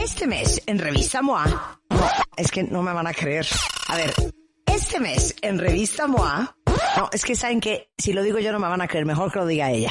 Este mes en Revista MOA, es que no me van a creer. A ver, este mes en Revista MOA, no, es que saben que si lo digo yo no me van a creer, mejor que lo diga ella.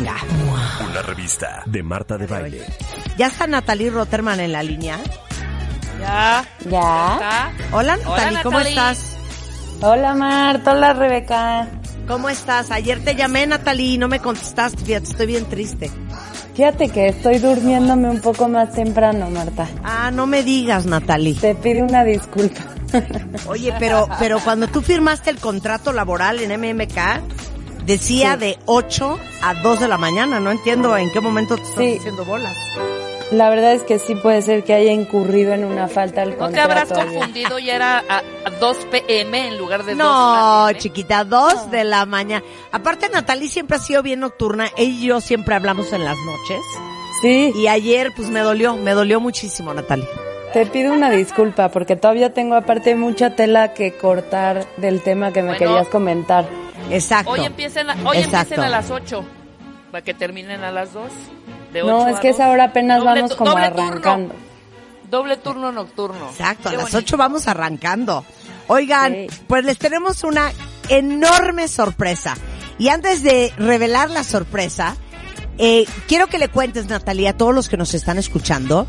Una revista de Marta de Baile. ¿Ya está Natalie Rotterman en la línea? Ya. Ya. Hola Natalie, ¿cómo Natalie. estás? Hola Marta, hola Rebeca. ¿Cómo estás? Ayer te llamé Natalie y no me contestaste, fíjate, estoy bien triste. Fíjate que estoy durmiéndome un poco más temprano, Marta. Ah, no me digas Natalie. Te pido una disculpa. Oye, pero, pero cuando tú firmaste el contrato laboral en MMK, decía Sí. de 8 a 2 de la mañana, no entiendo en qué momento te estás Sí. haciendo bolas. La verdad es que sí puede ser que haya incurrido en una falta del ¿No te contrato. habrás confundido y era a, a 2 pm en lugar de 2 No, AM? chiquita, 2 de la mañana. Aparte, Natalie siempre ha sido bien nocturna. Ella y yo siempre hablamos en las noches. Sí, Y ayer, pues me dolió, me dolió muchísimo, Natalie. te pido una disculpa porque todavía tengo aparte mucha tela que cortar del tema que me Bueno. querías comentar. Exacto. Hoy empiecen, a, hoy Exacto. empiecen a las 8 para que terminen a las 2. De No, 8 es que 2. esa hora apenas Doble vamos como doble arrancando. Turno. Doble turno nocturno. Exacto, a las bonito. 8 vamos arrancando. Oigan, Sí. pues les tenemos una enorme sorpresa. Y antes de revelar la sorpresa, eh, quiero que le cuentes, Natalia, a todos los que nos están escuchando,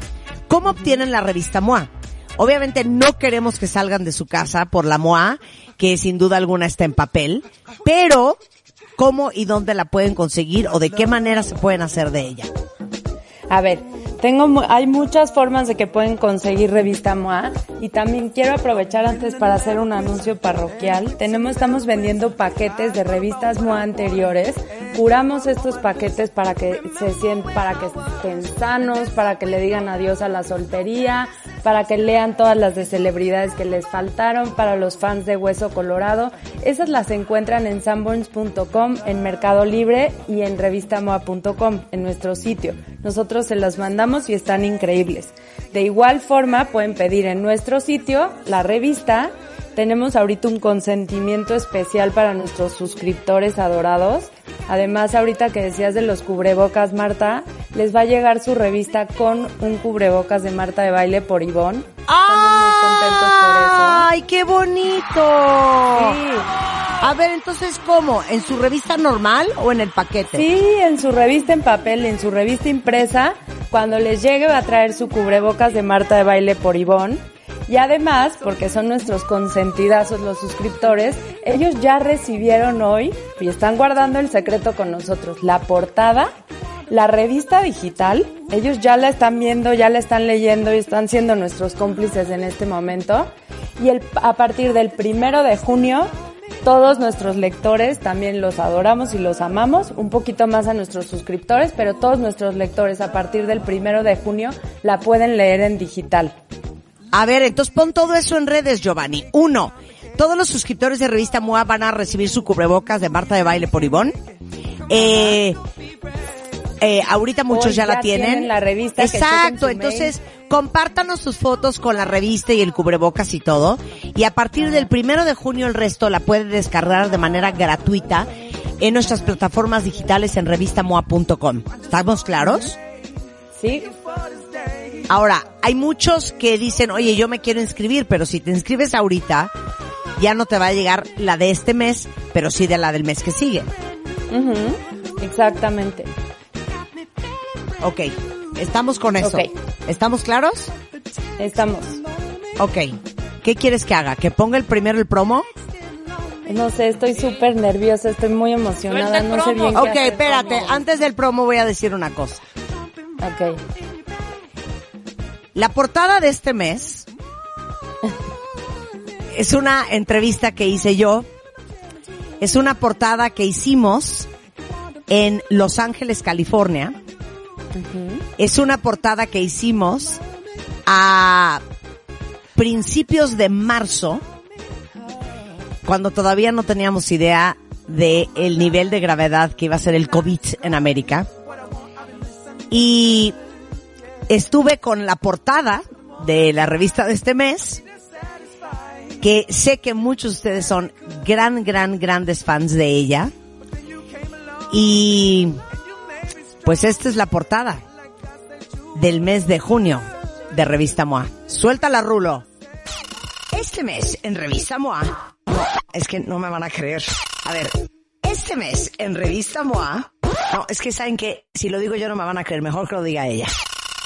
cómo obtienen la revista MOA. Obviamente no queremos que salgan de su casa por la MOA, que sin duda alguna está en papel, pero cómo y dónde la pueden conseguir o de qué manera se pueden hacer de ella. A ver, tengo, hay muchas formas de que pueden conseguir revista MOA y también quiero aprovechar antes para hacer un anuncio parroquial. Tenemos, estamos vendiendo paquetes de revistas MOA anteriores. Curamos estos paquetes para que se sientan, para que estén sanos, para que le digan adiós a la soltería, para que lean todas las de celebridades que les faltaron, para los fans de Hueso Colorado. Esas las encuentran en sanborns.com, en Mercado Libre y en revistamoa.com, en nuestro sitio. Nosotros se las mandamos y están increíbles. De igual forma, pueden pedir en nuestro sitio la revista. Tenemos ahorita un consentimiento especial para nuestros suscriptores adorados. Además, ahorita que decías de los cubrebocas, Marta, les va a llegar su revista con un cubrebocas de Marta de baile por Ivonne. Estamos muy contentos por eso. ¡Ay, qué bonito! A ver, entonces, ¿cómo? ¿En su revista normal o en el paquete? Sí, en su revista en papel, en su revista impresa, cuando les llegue va a traer su cubrebocas de Marta de Baile por Ivonne. Y además, porque son nuestros consentidazos los suscriptores, ellos ya recibieron hoy y están guardando el secreto con nosotros. La portada, la revista digital, ellos ya la están viendo, ya la están leyendo y están siendo nuestros cómplices en este momento. Y a partir del primero de junio todos nuestros lectores también los adoramos y los amamos, un poquito más a nuestros suscriptores, pero todos nuestros lectores a partir del primero de junio la pueden leer en digital. A ver, entonces pon todo eso en redes, Giovanni. Uno, todos los suscriptores de Revista MOA van a recibir su cubrebocas de Marta de Baile por Ivonne. Eh, eh, ahorita muchos Hoy ya, la ya tienen. tienen la revista, Exacto, entonces compártanos sus fotos con la revista y el cubrebocas y todo. Y a partir del primero de junio el resto la puede descargar de manera gratuita en nuestras plataformas digitales en revistamoa.com. ¿Estamos claros? ¿Sí? Ahora, hay muchos que dicen, oye, yo me quiero inscribir, pero si te inscribes ahorita, ya no te va a llegar la de este mes, pero sí de la del mes que sigue. Ujú, Exactamente. Ok, estamos con eso. ¿Estamos claros? Estamos. Ok. ¿Qué quieres que haga? ¿Que ponga el primero el promo? No sé, estoy súper nerviosa, estoy muy emocionada, no sé promo. bien qué Ok, hacer, espérate. cómo. Antes del promo voy a decir una cosa. Ok. La portada de este mes es una entrevista que hice yo. Es una portada que hicimos en Los Ángeles, California. Es una portada que hicimos a principios de marzo, cuando todavía no teníamos idea de el nivel de gravedad que iba a ser el COVID en América. Y estuve con la portada de la revista de este mes, que sé que muchos de ustedes son gran, gran, grandes fans de ella. Y pues esta es la portada del mes de junio de Revista MOA. Suéltala, Rulo. Este mes en Revista MOA. Es que no me van a creer. A ver, este mes en Revista MOA. No, es que saben que si lo digo yo no me van a creer. Mejor que lo diga ella.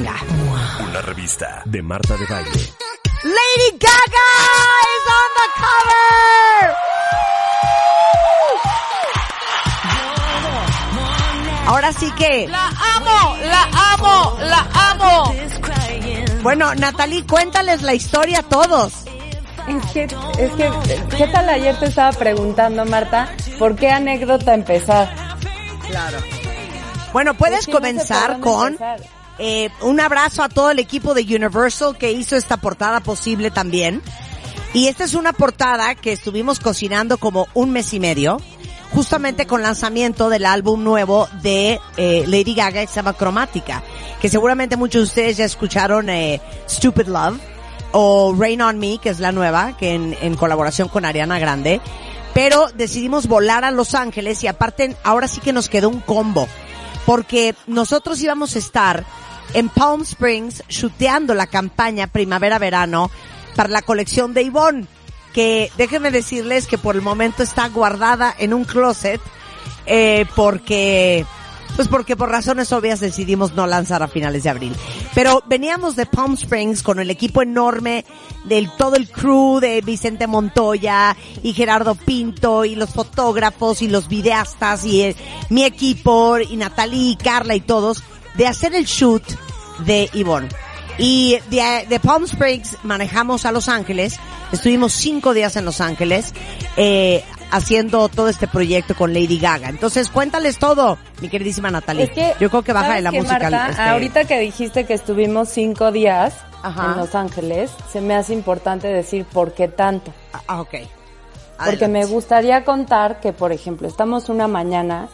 Una revista de Marta de Baile. Lady Gaga is on the cover. Ahora sí que, La amo, la amo, la amo. bueno, Natalie, cuéntales la historia a todos. Es que, es que, ¿qué tal ayer te estaba preguntando, Marta? ¿Por qué anécdota empezar? Bueno, puedes Es que no sé por comenzar con empezar. Eh, un abrazo a todo el equipo de Universal que hizo esta portada posible también. Y esta es una portada que estuvimos cocinando como un mes y medio, justamente con lanzamiento del álbum nuevo de eh, Lady Gaga, que se Cromática, que seguramente muchos de ustedes ya escucharon eh, Stupid Love o Rain on Me, que es la nueva, que en, en colaboración con Ariana Grande. Pero decidimos volar a Los Ángeles y aparte ahora sí que nos quedó un combo, porque nosotros íbamos a estar en Palm Springs shooteando la campaña primavera-verano para la colección de Yvonne, que déjenme decirles que por el momento está guardada en un closet, eh, porque, pues porque por razones obvias decidimos no lanzar a finales de abril. Pero veníamos de Palm Springs con el equipo enorme del todo el crew de Vicente Montoya y Gerardo Pinto y los fotógrafos y los videastas y eh, mi equipo y Natalie y Carla y todos de hacer el shoot de Yvonne. Y de, de Palm Springs manejamos a Los Ángeles. Estuvimos cinco días en Los Ángeles eh, haciendo todo este proyecto con Lady Gaga. Entonces, cuéntales todo, mi queridísima Natalie. Es que, Yo creo que baja de ¿sabes la qué, música. Marta? este, Ahorita que dijiste que estuvimos cinco días Ajá. en Los Ángeles, se me hace importante decir por qué tanto. Ah, ok. Porque me gustaría contar que, por ejemplo, estamos una mañana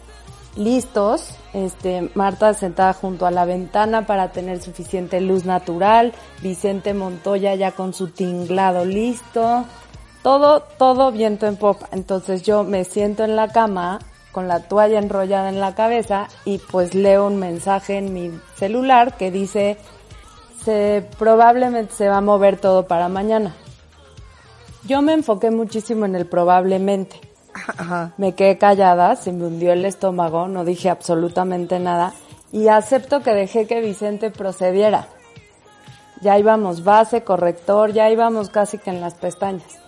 listos, este, Marta sentada junto a la ventana para tener suficiente luz natural, Vicente Montoya ya con su tinglado listo, todo, todo viento en popa. Entonces yo me siento en la cama con la toalla enrollada en la cabeza y pues leo un mensaje en mi celular que dice se probablemente se va a mover todo para mañana. Yo me enfoqué muchísimo en el probablemente. Me quedé callada, se me hundió el estómago, no dije absolutamente nada y acepto que dejé que Vicente procediera. Ya íbamos base, corrector, ya íbamos casi que en las pestañas.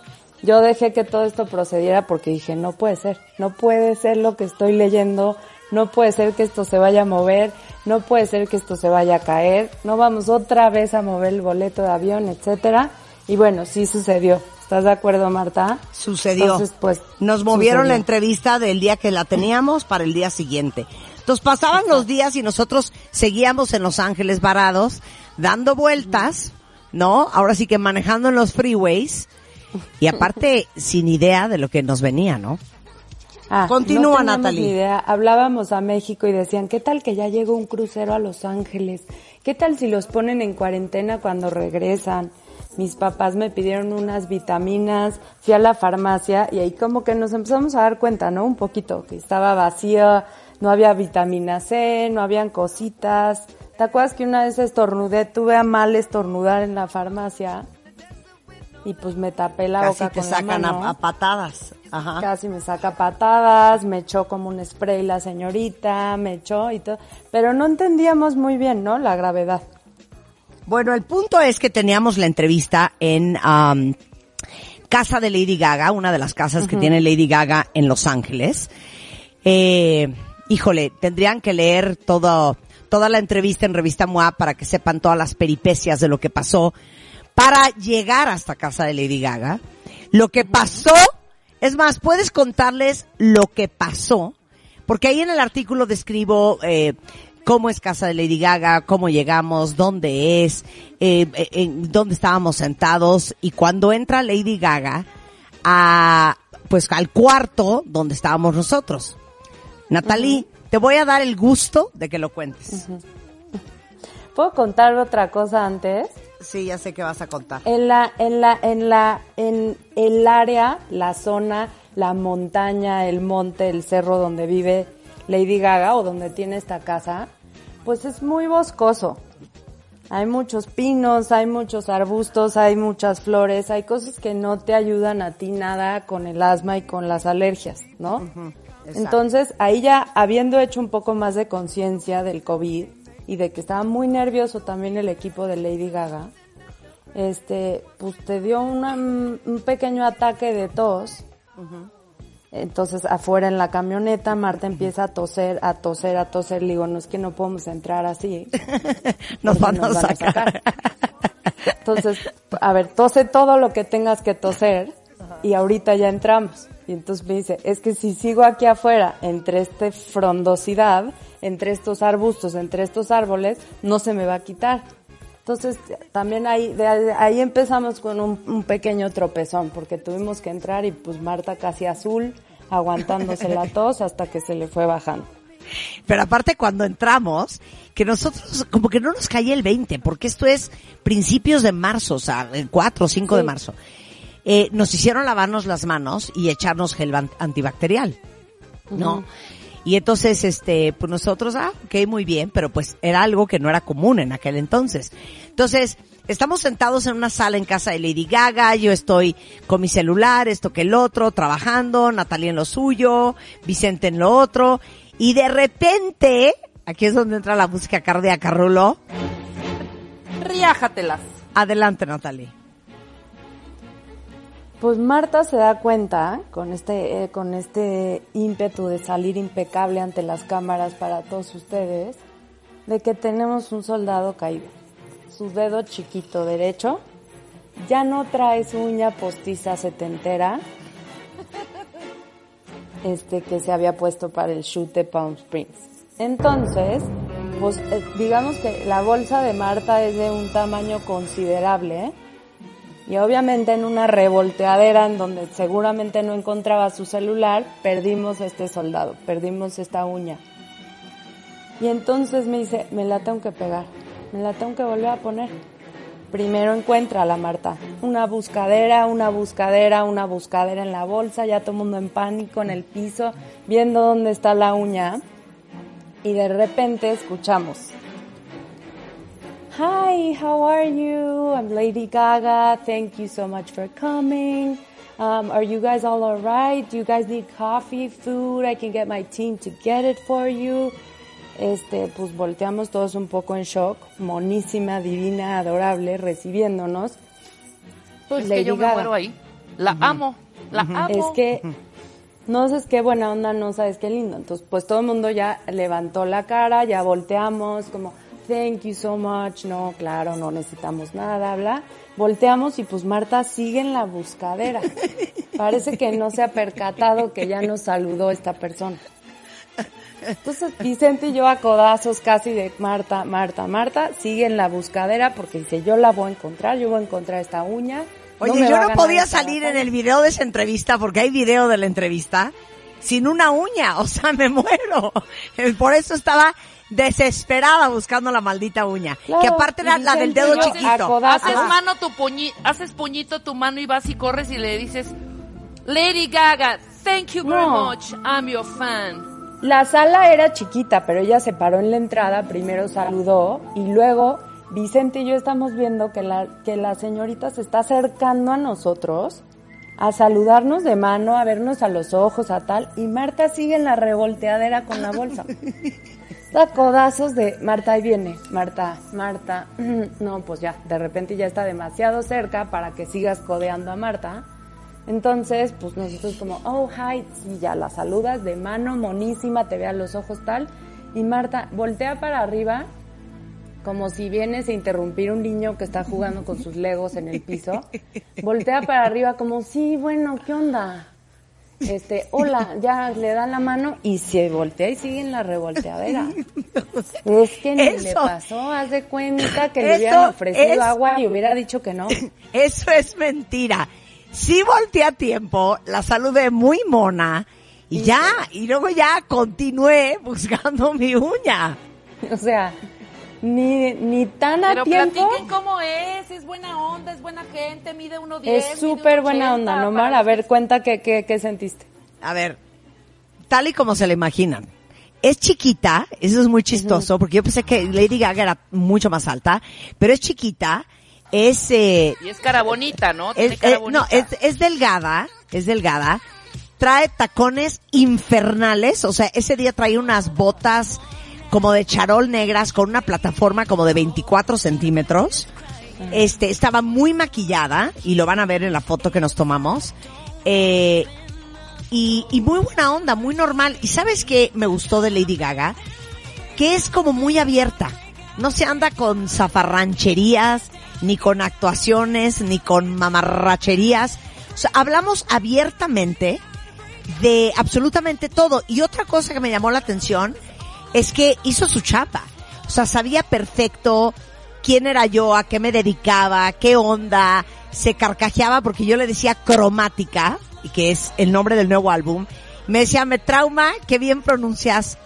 Yo dejé que todo esto procediera porque dije, no puede ser, no puede ser lo que estoy leyendo, no puede ser que esto se vaya a mover, no puede ser que esto se vaya a caer, no vamos otra vez a mover el boleto de avión, etcétera. Y bueno, sí sucedió. ¿Estás de acuerdo, Marta? Sucedió. Entonces, pues, Nos movieron sucedió. la entrevista del día que la teníamos para el día siguiente. Entonces pasaban los días y nosotros seguíamos en Los Ángeles varados, dando vueltas, ¿no? Ahora sí que manejando en los freeways. Y aparte, sin idea de lo que nos venía, ¿no? Ah, Continúa, no Natalie. idea. Hablábamos a México y decían, ¿qué tal que ya llegó un crucero a Los Ángeles? ¿Qué tal si los ponen en cuarentena cuando regresan? Mis papás me pidieron unas vitaminas, fui a la farmacia y ahí como que nos empezamos a dar cuenta, ¿no? Un poquito, que estaba vacía, no había vitamina C, no habían cositas. ¿Te acuerdas que una vez estornudé, tuve a mal estornudar en la farmacia? Y pues me tapé la Casi boca te con sacan la a, mano. a patadas. Ajá. Casi me saca patadas, me echó como un spray la señorita, me echó y todo. Pero no entendíamos muy bien, ¿no? La gravedad. Bueno, el punto es que teníamos la entrevista en am, casa de Lady Gaga, una de las casas que tiene Lady Gaga en Los Ángeles. Eh, híjole, tendrían que leer todo, toda la entrevista en Revista MOA para que sepan todas las peripecias de lo que pasó para llegar hasta casa de Lady Gaga. Lo que pasó, es más, puedes contarles lo que pasó, porque ahí en el artículo describo eh, cómo es casa de Lady Gaga, cómo llegamos, dónde es, eh, eh, en dónde estábamos sentados y cuando entra Lady Gaga a, pues al cuarto donde estábamos nosotros. Natalie, te voy a dar el gusto de que lo cuentes. ¿Puedo contar otra cosa antes? Sí, ya sé que vas a contar. En la, en la, en la, en el área, la zona, la montaña, el monte, el cerro donde vive Lady Gaga o donde tiene esta casa, pues es muy boscoso. Hay muchos pinos, hay muchos arbustos, hay muchas flores, hay cosas que no te ayudan a ti nada con el asma y con las alergias, ¿no? Entonces, ahí ya habiendo hecho un poco más de conciencia del COVID y de que estaba muy nervioso también el equipo de Lady Gaga, este, pues te dio una- un pequeño ataque de tos. Entonces, afuera en la camioneta, Marta empieza a toser, a toser, a toser. Le digo, no es que no podemos entrar así. Nos porque van a sacar. Entonces, a ver, tose todo lo que tengas que toser y ahorita ya entramos. Y entonces me dice, es que si sigo aquí afuera, entre esta frondosidad, entre estos arbustos, entre estos árboles, no se me va a quitar. Entonces, también ahí, de ahí empezamos con un, un pequeño tropezón, porque tuvimos que entrar y pues Marta casi azul, aguantándose la tos hasta que se le fue bajando. Pero aparte cuando entramos, que nosotros como que no nos caía el 20, porque esto es principios de marzo, o sea, el 4 o 5 de marzo. Eh, nos hicieron lavarnos las manos y echarnos gel antibacterial, ¿no? Y entonces, este, pues nosotros, ah, ok, muy bien, pero pues era algo que no era común en aquel entonces. Entonces, estamos sentados en una sala en casa de Lady Gaga, yo estoy con mi celular, esto que el otro, trabajando, Natalia en lo suyo, Vicente en lo otro, y de repente, aquí es donde entra la música cardíaca, Rulo. Riájatelas. Adelante, Natalie. Pues Marta se da cuenta con este eh, con este ímpetu de salir impecable ante las cámaras para todos ustedes de que tenemos un soldado caído. Su dedo chiquito derecho ya no trae su uña postiza setentera este que se había puesto para el shoot de Palm Springs. Entonces, pues eh, digamos que la bolsa de Marta es de un tamaño considerable, ¿eh? Y obviamente en una revolteadera en donde seguramente no encontraba su celular, perdimos a este soldado, perdimos esta uña. Y entonces me dice, me la tengo que pegar, me la tengo que volver a poner. Primero encuentra a la Marta, una buscadera, una buscadera, una buscadera en la bolsa, ya todo el mundo en pánico en el piso, viendo dónde está la uña. Y de repente escuchamos, Hi, how are you? I'm Lady Gaga. Thank you so much for coming. Um, are you guys all alright? Do you guys need coffee, food? I can get my team to get it for you. Este, pues volteamos todos un poco en shock. Monísima, divina, adorable, recibiéndonos. Pues es Lady que yo me Gaga. muero ahí. La amo. La amo. Es que no sabes qué buena onda, no sabes qué lindo. Entonces, pues todo el mundo ya levantó la cara, ya volteamos, como, thank you so much, no, claro, no necesitamos nada, bla. Volteamos y pues Marta sigue en la buscadera. Parece que no se ha percatado que ya nos saludó esta persona. Entonces Vicente y yo a codazos casi de Marta, Marta, Marta, sigue en la buscadera porque dice, yo la voy a encontrar, yo voy a encontrar esta uña. Oye, yo no podía salir en batalla". el video de esa entrevista, porque hay video de la entrevista, sin una uña, o sea, me muero. Por eso estaba desesperada buscando la maldita uña. Claro, que aparte era la del dedo chiquito. Haces Ajá. mano tu puñi, haces puñito tu mano y vas y corres y le dices, Lady Gaga, thank you very No. much, I'm your fan. La sala era chiquita, pero ella se paró en la entrada, primero saludó y luego Vicente y yo estamos viendo que la, que la señorita se está acercando a nosotros a saludarnos de mano, a vernos a los ojos, a tal, y Marta sigue en la revolteadera con la bolsa. Da codazos de Marta, ahí viene, Marta, Marta. No, pues ya, de repente ya está demasiado cerca para que sigas codeando a Marta. Entonces, pues nosotros como, oh, hi, sí, ya la saludas de mano, monísima, te ve a los ojos tal. Y Marta voltea para arriba, como si vienes a interrumpir un niño que está jugando con sus legos en el piso. Voltea para arriba como, sí, bueno, ¿qué onda? Este, hola, ya le da la mano y se voltea y sigue en la revolteadera. Es que ni le Eso- pasó, haz de cuenta que le hubieran ofrecido es- agua y hubiera dicho que no. Eso es mentira. Sí volteé a tiempo, la saludé muy mona y ya, y luego ya continué buscando mi uña. O sea, ni, ni tan a Pero tiempo. platiquen cómo es, es buena onda, es buena gente, mide 1.10. Es súper buena onda, Nomar. A ver, cuenta qué, qué, qué sentiste. A ver, tal y como se le imaginan. Es chiquita, eso es muy chistoso, porque yo pensé que Lady Gaga era mucho más alta, pero es chiquita, es, eh, Y es cara bonita, ¿no? Tiene es, cara eh, bonita. no, es, es delgada, es delgada, trae tacones infernales, o sea, ese día traía unas botas como de charol negras con una plataforma como de 24 centímetros. Este, estaba muy maquillada y lo van a ver en la foto que nos tomamos. Eh, y, y muy buena onda, muy normal. ¿Y sabes qué me gustó de Lady Gaga? Que es como muy abierta. No se anda con zafarrancherías, ni con actuaciones, ni con mamarracherías. O sea, hablamos abiertamente de absolutamente todo. Y otra cosa que me llamó la atención es que hizo su chapa. O sea, sabía perfecto quién era yo, a qué me dedicaba, qué onda. Se carcajeaba porque yo le decía cromática, y que es el nombre del nuevo álbum. Me decía, me trauma, qué bien pronuncias.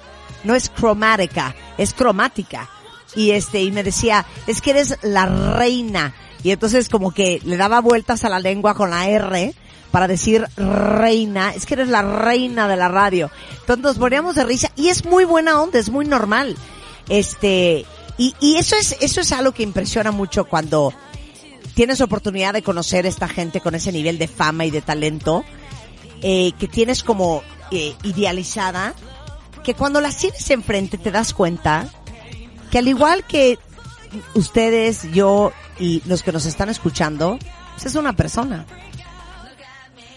No es cromática, es cromática. Y este, y me decía, es que eres la reina. Y entonces como que le daba vueltas a la lengua con la R para decir reina, es que eres la reina de la radio. Entonces nos poníamos de risa y es muy buena onda, es muy normal. Este, y, y eso es, eso es algo que impresiona mucho cuando tienes oportunidad de conocer esta gente con ese nivel de fama y de talento, eh, que tienes como eh, idealizada, que cuando las tienes enfrente te das cuenta que al igual que ustedes, yo y los que nos están escuchando, pues es una persona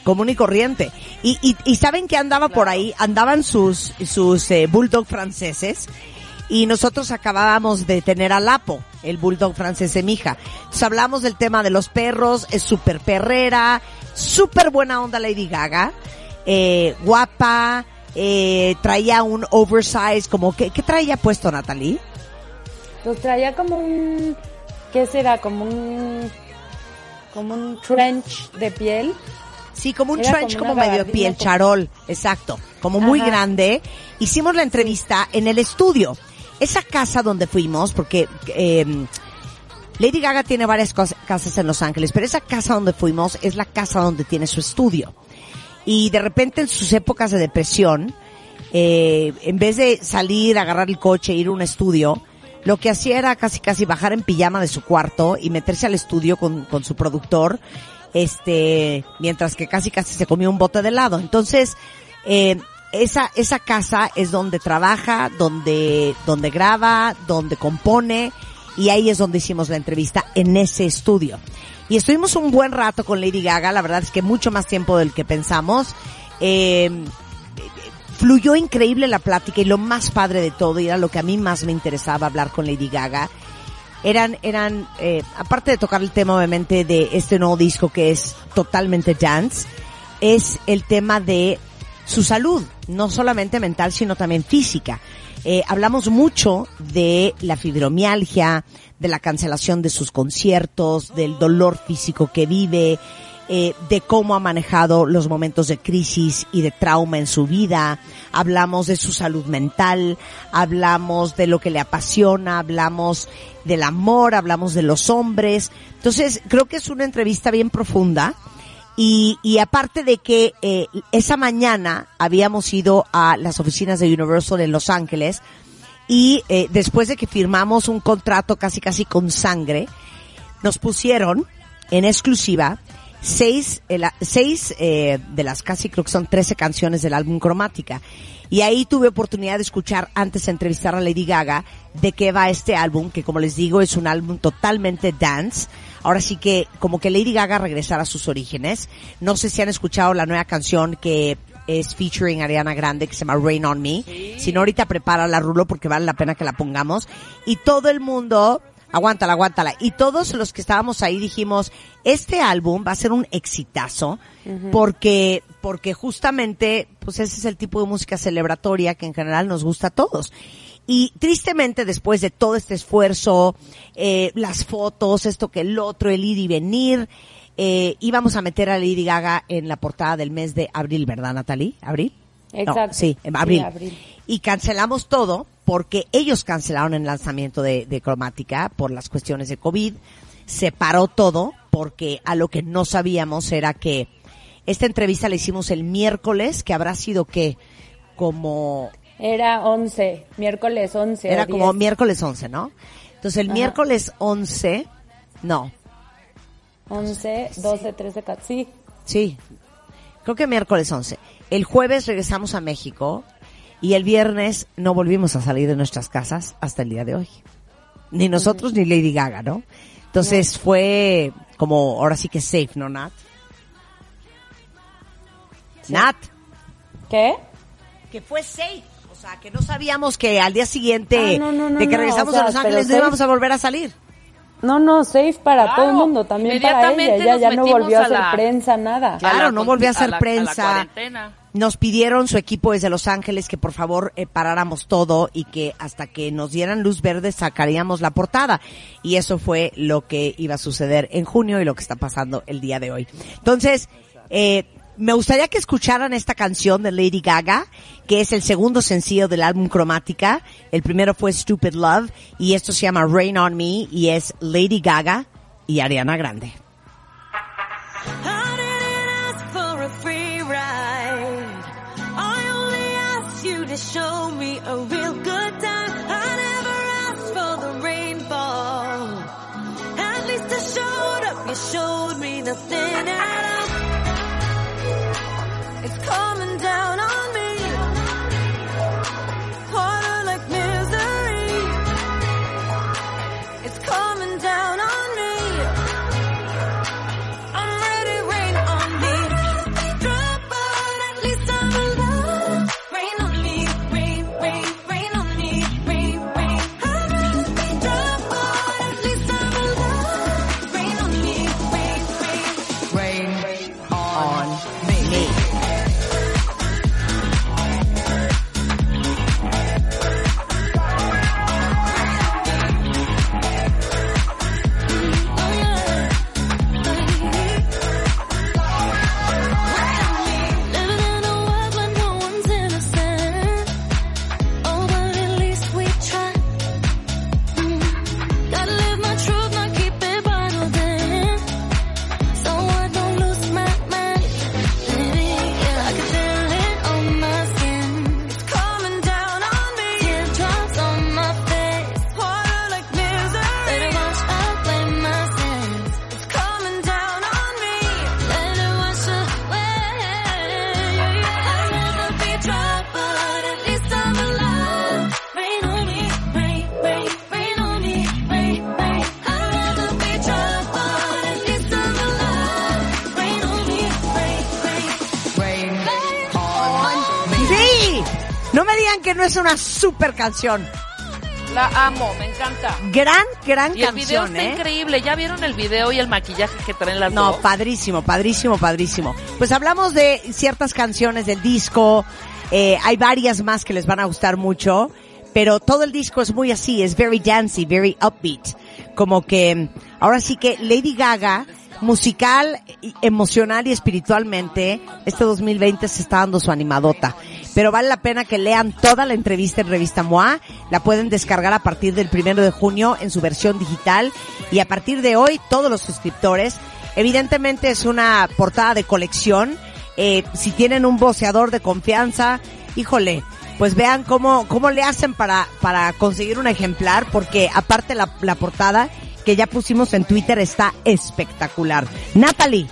común y corriente. Y, y, y saben que andaba por ahí, andaban sus, sus eh, bulldog franceses y nosotros acabábamos de tener a Lapo, el bulldog francés de mi hija. Entonces hablamos del tema de los perros, es súper perrera, súper buena onda Lady Gaga, eh, guapa, eh, traía un oversize, como, ¿qué, qué traía puesto Natalie? Pues traía como un, ¿qué será? Como un, como un trench de piel. Sí, como un Era trench, como medio piel como- charol, exacto, como muy Ajá. grande. Hicimos la entrevista en el estudio. Esa casa donde fuimos, porque eh, Lady Gaga tiene varias casas en Los Ángeles, pero esa casa donde fuimos es la casa donde tiene su estudio. Y de repente en sus épocas de depresión, eh, en vez de salir, agarrar el coche, ir a un estudio, lo que hacía era casi casi bajar en pijama de su cuarto y meterse al estudio con, con su productor, este, mientras que casi casi se comió un bote de helado. Entonces, eh, esa, esa casa es donde trabaja, donde, donde graba, donde compone, y ahí es donde hicimos la entrevista en ese estudio. Y estuvimos un buen rato con Lady Gaga, la verdad es que mucho más tiempo del que pensamos. Eh, fluyó increíble la plática y lo más padre de todo, era lo que a mí más me interesaba hablar con Lady Gaga, eran, eran, eh, aparte de tocar el tema obviamente de este nuevo disco que es totalmente dance, es el tema de su salud, no solamente mental, sino también física. Eh, hablamos mucho de la fibromialgia, de la cancelación de sus conciertos, del dolor físico que vive, eh, de cómo ha manejado los momentos de crisis y de trauma en su vida, hablamos de su salud mental, hablamos de lo que le apasiona, hablamos del amor, hablamos de los hombres. Entonces, creo que es una entrevista bien profunda. Y, y aparte de que eh, esa mañana habíamos ido a las oficinas de Universal en Los Ángeles y eh, después de que firmamos un contrato casi casi con sangre, nos pusieron en exclusiva seis, la- seis eh, de las casi creo que son 13 canciones del álbum Cromática. Y ahí tuve oportunidad de escuchar antes de entrevistar a Lady Gaga de qué va este álbum, que como les digo es un álbum totalmente dance. Ahora sí que como que Lady Gaga regresara a sus orígenes. No sé si han escuchado la nueva canción que es featuring Ariana Grande que se llama Rain on Me. Si no ahorita prepara la rulo porque vale la pena que la pongamos. Y todo el mundo aguántala, aguántala. Y todos los que estábamos ahí dijimos, este álbum va a ser un exitazo porque, porque justamente, pues ese es el tipo de música celebratoria que en general nos gusta a todos. Y tristemente después de todo este esfuerzo, eh, las fotos, esto que el otro, el ir y venir, eh, íbamos a meter a Lady Gaga en la portada del mes de abril, ¿verdad, Natalie? ¿Abril? No, Exacto. sí, en Sí, abril. abril. Y cancelamos todo porque ellos cancelaron el lanzamiento de, de Cromática por las cuestiones de COVID. Se paró todo porque a lo que no sabíamos era que esta entrevista la hicimos el miércoles, que habrá sido que como Era 11, miércoles 11. era como 10. miércoles 11, ¿no? Entonces el Ajá. miércoles 11, no, 11, 12, 13, 14. Sí, Sí, creo que miércoles 11. El jueves regresamos a México y el viernes no volvimos a salir de nuestras casas hasta el día de hoy. Ni nosotros ni Lady Gaga, ¿no? Entonces fue como, ahora sí que safe, ¿no, Nat? Nat, ¿Qué? que fue safe. O sea, que no sabíamos que al día siguiente Ah, no, no, no, de que no, regresamos o sea, a Los Ángeles no safe- íbamos a volver a salir. No, no, safe para Claro, todo el mundo, también para ella. inmediatamente Ella ya no volvió a hacer la- prensa, nada. Claro, A la no volvió a hacer a la- a la prensa. cuarentena. Nos pidieron su equipo desde Los Ángeles que por favor eh, paráramos todo y que hasta que nos dieran luz verde sacaríamos la portada. Y eso fue lo que iba a suceder en junio y lo que está pasando el día de hoy. Entonces, eh, me gustaría que escucharan esta canción de Lady Gaga, que es el segundo sencillo del álbum Cromática. El primero fue Stupid Love y esto se llama Rain on Me y es Lady Gaga y Ariana Grande. Digan que no es una super canción. La amo, me encanta. Gran, gran Y el video canción, está ¿eh? increíble. ¿Ya vieron el video y el maquillaje que traen las No, dos? padrísimo, padrísimo, padrísimo. Pues hablamos de ciertas canciones del disco, eh, hay varias más que les van a gustar mucho, pero todo el disco es muy así, es very dancey, very upbeat. Como que, ahora sí que Lady Gaga musical, emocional y espiritualmente, este 2020 se está dando su animadota. Pero vale la pena que lean toda la entrevista en Revista MOA. La pueden descargar a partir del primero de junio en su versión digital. Y a partir de hoy, todos los suscriptores. Evidentemente es una portada de colección. Eh, si tienen un voceador de confianza, híjole, pues vean cómo, cómo le hacen para, para conseguir un ejemplar, porque aparte la, la portada que ya pusimos en Twitter está espectacular. Natalie,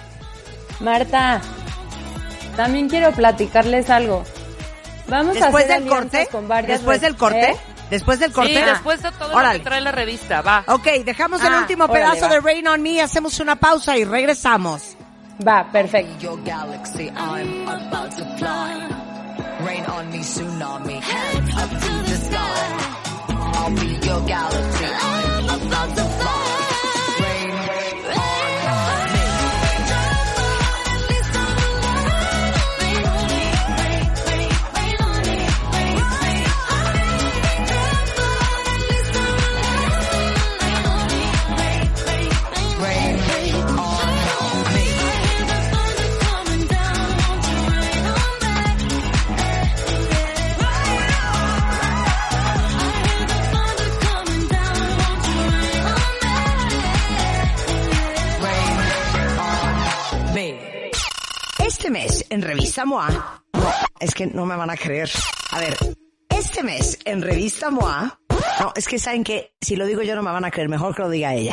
Marta, también quiero platicarles algo. Vamos a después hacer del corte, con varias después del corte, ¿eh? después del corte. Sí, después de todo lo que trae la revista, va. Ok, dejamos el Ah, último órale, pedazo va. de Rain on Me, hacemos una pausa y regresamos. Va, perfecto. your galaxy, I'm about to fly. Rain on me, tsunami, head up to the sky. I'll be your galaxy, I'm about to fly. Este mes en Revista MOA, es que no me van a creer. A ver, este mes en Revista MOA, no, es que saben que si lo digo yo no me van a creer, mejor que lo diga ella.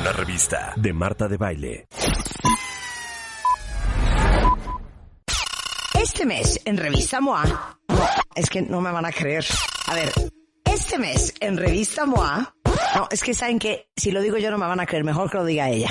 Una revista de Marta de Baile. Este mes en Revista MOA, es que no me van a creer. A ver, este mes en Revista MOA, no, es que saben que si lo digo yo no me van a creer, mejor que lo diga ella.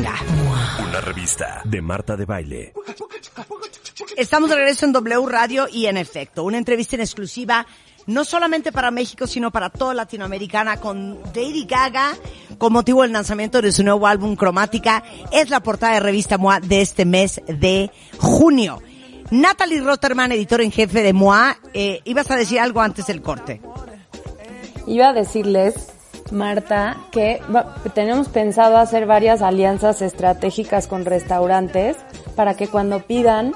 Una revista de Marta de Baile. Estamos de regreso en W Radio y en efecto, una entrevista en exclusiva, no solamente para México, sino para toda Latinoamericana con Lady Gaga, con motivo del lanzamiento de su nuevo álbum Cromática. Es la portada de revista MOA de este mes de junio. Natalie Rotterman, editora en jefe de MOA, eh, ibas a decir algo antes del corte. Iba a decirles, Marta, que tenemos pensado hacer varias alianzas estratégicas con restaurantes para que cuando pidan,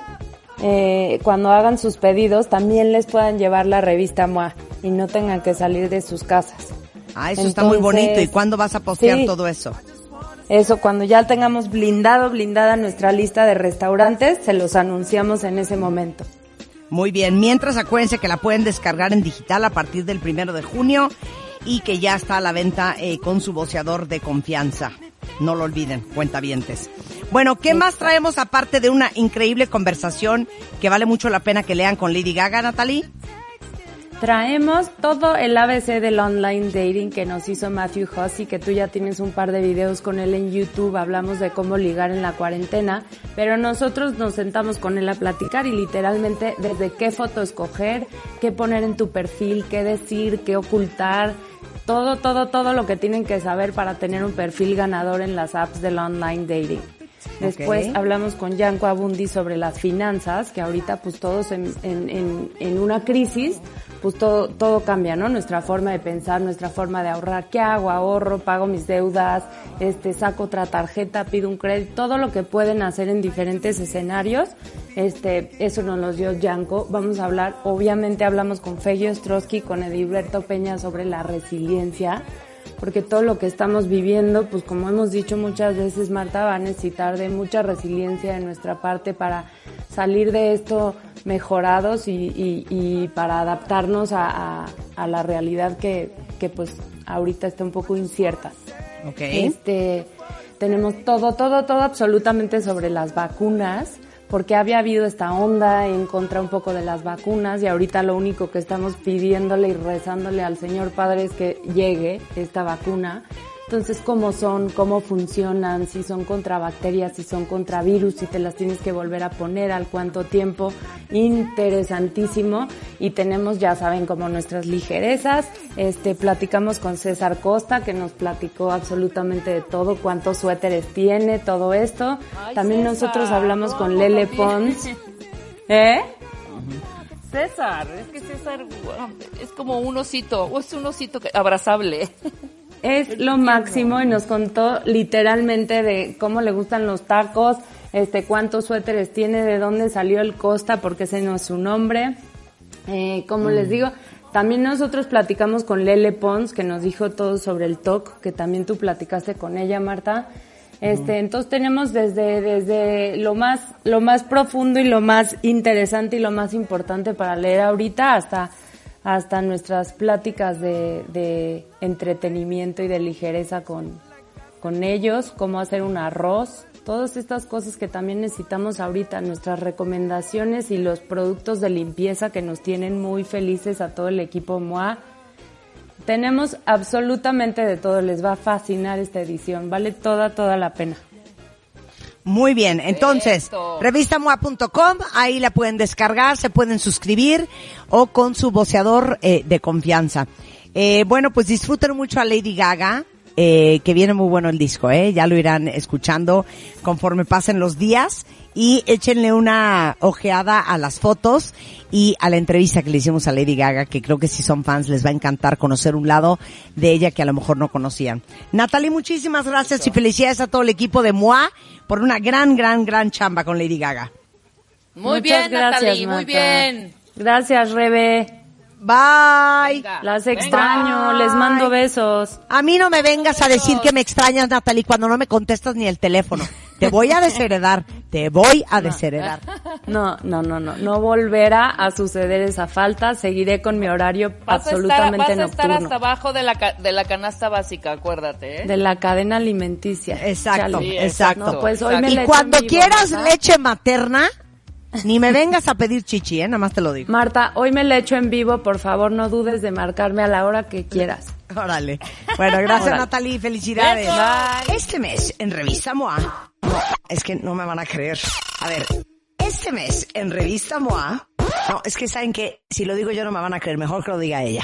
eh, cuando hagan sus pedidos, también les puedan llevar la revista MOA y no tengan que salir de sus casas. Ah, eso está muy bonito. ¿Y cuándo vas a postear sí. todo eso? Eso, cuando ya tengamos blindado, blindada nuestra lista de restaurantes, se los anunciamos en ese momento. Muy bien, mientras acuérdense que la pueden descargar en digital a partir del primero de junio y que ya está a la venta eh, con su voceador de confianza. No lo olviden, cuentavientes. Bueno, ¿qué más traemos aparte de una increíble conversación que vale mucho la pena que lean con Lady Gaga, Natalie? Traemos todo el ABC del online dating que nos hizo Matthew Hussey, que tú ya tienes un par de videos con él en YouTube, hablamos de cómo ligar en la cuarentena, pero nosotros nos sentamos con él a platicar y literalmente desde qué foto escoger, qué poner en tu perfil, qué decir, qué ocultar, todo, todo, todo lo que tienen que saber para tener un perfil ganador en las apps del online dating. Después hablamos con Yanko Abundi sobre las finanzas, que ahorita pues todos en, en, en, en una crisis, pues todo, todo cambia, ¿no? Nuestra forma de pensar, nuestra forma de ahorrar. ¿Qué hago? Ahorro, pago mis deudas, este, saco otra tarjeta, pido un crédito, todo lo que pueden hacer en diferentes escenarios. Este, eso nos lo dio Yanko. Vamos a hablar, obviamente hablamos con Feyo Ostrowski, con Edilberto Peña sobre la resiliencia porque todo lo que estamos viviendo, pues como hemos dicho muchas veces, Marta, va a necesitar de mucha resiliencia de nuestra parte para salir de esto mejorados y, y- y para adaptarnos a, a- a la realidad que, que pues ahorita está un poco incierta. Ok. Este, tenemos todo, todo, todo absolutamente sobre las vacunas, porque había habido esta onda en contra un poco de las vacunas y ahorita lo único que estamos pidiéndole y rezándole al Señor Padre es que llegue esta vacuna. Entonces, cómo son, cómo funcionan, si son contra bacterias, si son contra virus, si te las tienes que volver a poner, al cuánto tiempo, interesantísimo. Y tenemos, ya saben, como nuestras ligerezas. Este, platicamos con César Costa, que nos platicó absolutamente de todo, cuántos suéteres tiene, todo esto. Ay, También César, nosotros hablamos con ¿cómo Lele Pons. ¿Eh? César, es que César es como un osito, o es un osito abrazable. Es lo máximo y nos contó literalmente de cómo le gustan los tacos, este, cuántos suéteres tiene, de dónde salió el Costa, porque ese no es su nombre. Eh, como les digo, también nosotros platicamos con Lele Pons, que nos dijo todo sobre el TOC, que también tú platicaste con ella, Marta. Este, entonces tenemos desde, desde lo más, lo más profundo y lo más interesante y lo más importante para leer ahorita hasta, hasta nuestras pláticas de, de entretenimiento y de ligereza con, con ellos, cómo hacer un arroz, todas estas cosas que también necesitamos ahorita, nuestras recomendaciones y los productos de limpieza que nos tienen muy felices a todo el equipo MOA. Tenemos absolutamente de todo, les va a fascinar esta edición, vale toda, toda la pena. Muy bien, entonces, revistamoa.com, ahí la pueden descargar, se pueden suscribir o con su voceador eh, de confianza. Eh, bueno, pues disfruten mucho a Lady Gaga, eh, que viene muy bueno el disco, eh, ya lo irán escuchando conforme pasen los días y échenle una ojeada a las fotos y a la entrevista que le hicimos a Lady Gaga, que creo que si son fans les va a encantar conocer un lado de ella que a lo mejor no conocían. Natalie, muchísimas gracias y felicidades a todo el equipo de MOA por una gran, gran, gran chamba con Lady Gaga. Muy Muchas bien, gracias, Natalie, muy bien. Gracias, Rebe. Bye. Venga. Las Venga. extraño, les mando besos. A mí no me vengas a decir que me extrañas, Natalie, cuando no me contestas ni el teléfono. Te voy a desheredar, te voy a desheredar. No, no, no, no, no volverá a suceder esa falta. Seguiré con mi horario Vas a estar, absolutamente vas a estar hasta abajo de la, de la canasta básica, acuérdate, ¿eh? De la cadena alimenticia. Exacto. Sí, exacto. No, pues hoy me y cuando quieras leche materna, ni me vengas a pedir chichi, ¿eh? Nada más te lo digo. Marta, hoy me la echo en vivo, por favor, no dudes de marcarme a la hora que quieras. Órale. Bueno, gracias Órale. Natalie, felicidades. Este mes en Revista MOA, no, es que no me van a creer. A ver, este mes en Revista MOA, no, es que saben que si lo digo yo no me van a creer, mejor que lo diga ella.